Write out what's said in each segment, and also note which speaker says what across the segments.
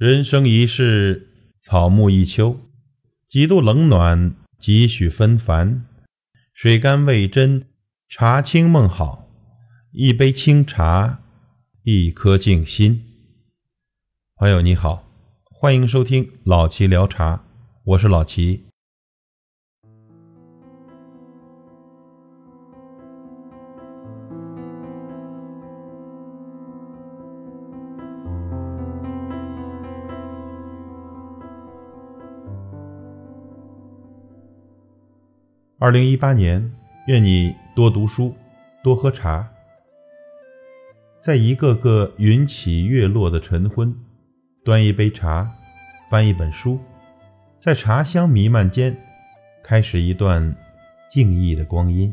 Speaker 1: 人生一世，草木一秋，几度冷暖，几许纷繁。水甘味真，茶清梦好。一杯清茶，一颗静心。朋友你好，欢迎收听老齐聊茶，我是老齐。二零一八年，愿你多读书，多喝茶。在一个个云起月落的晨昏，端一杯茶，翻一本书，在茶香弥漫间，开始一段静谧的光阴。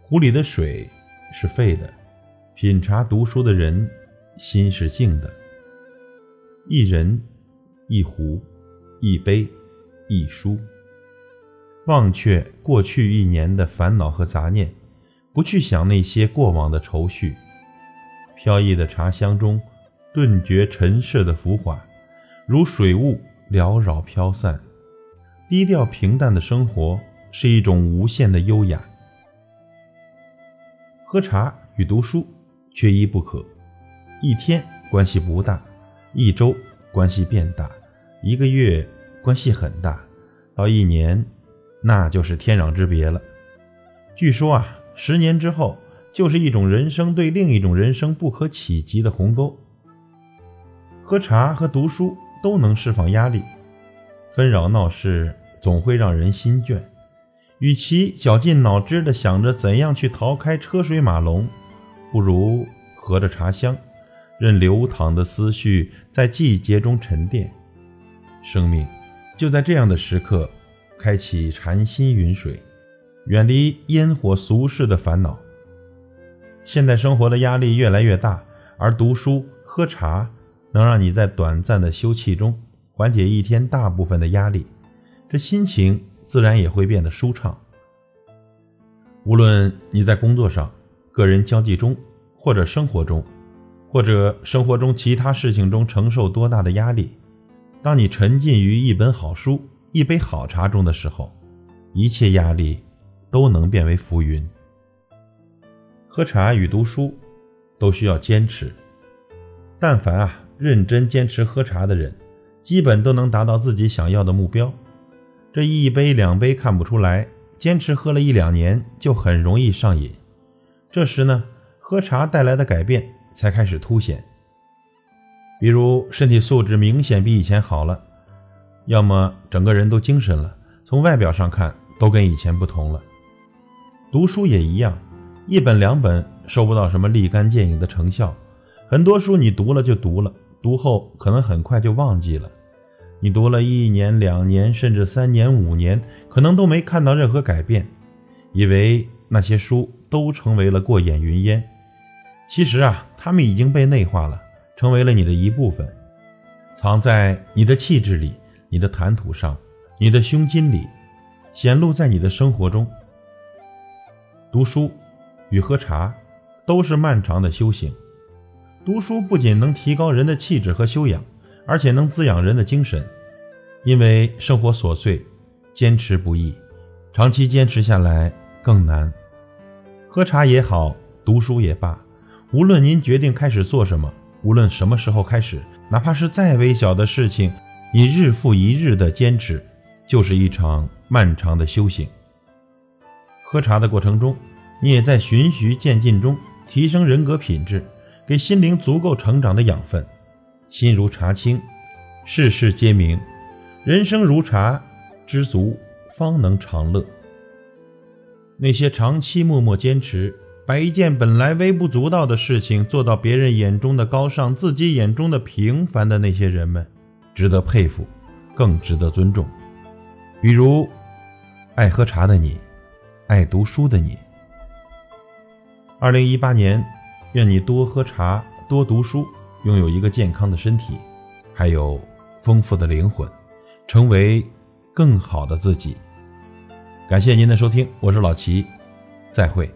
Speaker 1: 壶里的水是沸的，品茶读书的人心是静的。一人，一壶，一杯，一书。忘却过去一年的烦恼和杂念，不去想那些过往的愁绪。飘逸的茶香中，顿觉尘世的浮华，如水雾缭绕飘散。低调平淡的生活是一种无限的优雅。喝茶与读书缺一不可。一天关系不大，一周关系变大，一个月关系很大，到一年。那就是天壤之别了。据说啊，十年之后就是一种人生对另一种人生不可企及的鸿沟。喝茶和读书都能释放压力，纷扰闹市总会让人心倦。与其绞尽脑汁地想着怎样去逃开车水马龙，不如合着茶香，任流淌的思绪在季节中沉淀。生命就在这样的时刻。开启禅心云水，远离烟火俗世的烦恼。现代生活的压力越来越大，而读书喝茶能让你在短暂的休憩中缓解一天大部分的压力，这心情自然也会变得舒畅。无论你在工作上、个人交际中，或者生活中，或者生活中其他事情中承受多大的压力，当你沉浸于一本好书。一杯好茶中的时候，一切压力都能变为浮云。喝茶与读书都需要坚持，但凡啊认真坚持喝茶的人，基本都能达到自己想要的目标。这一杯两杯看不出来，坚持喝了一两年就很容易上瘾。这时呢，喝茶带来的改变才开始凸显，比如身体素质明显比以前好了。要么整个人都精神了，从外表上看都跟以前不同了。读书也一样，一本两本收不到什么立竿见影的成效，很多书你读了就读了，读后可能很快就忘记了。你读了一年、两年，甚至三年、五年，可能都没看到任何改变，以为那些书都成为了过眼云烟。其实啊，他们已经被内化了，成为了你的一部分，藏在你的气质里。你的谈吐上，你的胸襟里，显露在你的生活中。读书与喝茶都是漫长的修行。读书不仅能提高人的气质和修养，而且能滋养人的精神。因为生活琐碎，坚持不易，长期坚持下来更难。喝茶也好，读书也罢，无论您决定开始做什么，无论什么时候开始，哪怕是再微小的事情。你日复一日的坚持，就是一场漫长的修行。喝茶的过程中，你也在循序渐进中提升人格品质，给心灵足够成长的养分。心如茶清，事事皆明。人生如茶，知足方能长乐。那些长期默默坚持，把一件本来微不足道的事情做到别人眼中的高尚，自己眼中的平凡的那些人们。值得佩服，更值得尊重。比如，爱喝茶的你，爱读书的你。二零一八年，愿你多喝茶，多读书，拥有一个健康的身体，还有丰富的灵魂，成为更好的自己。感谢您的收听，我是老齐，再会。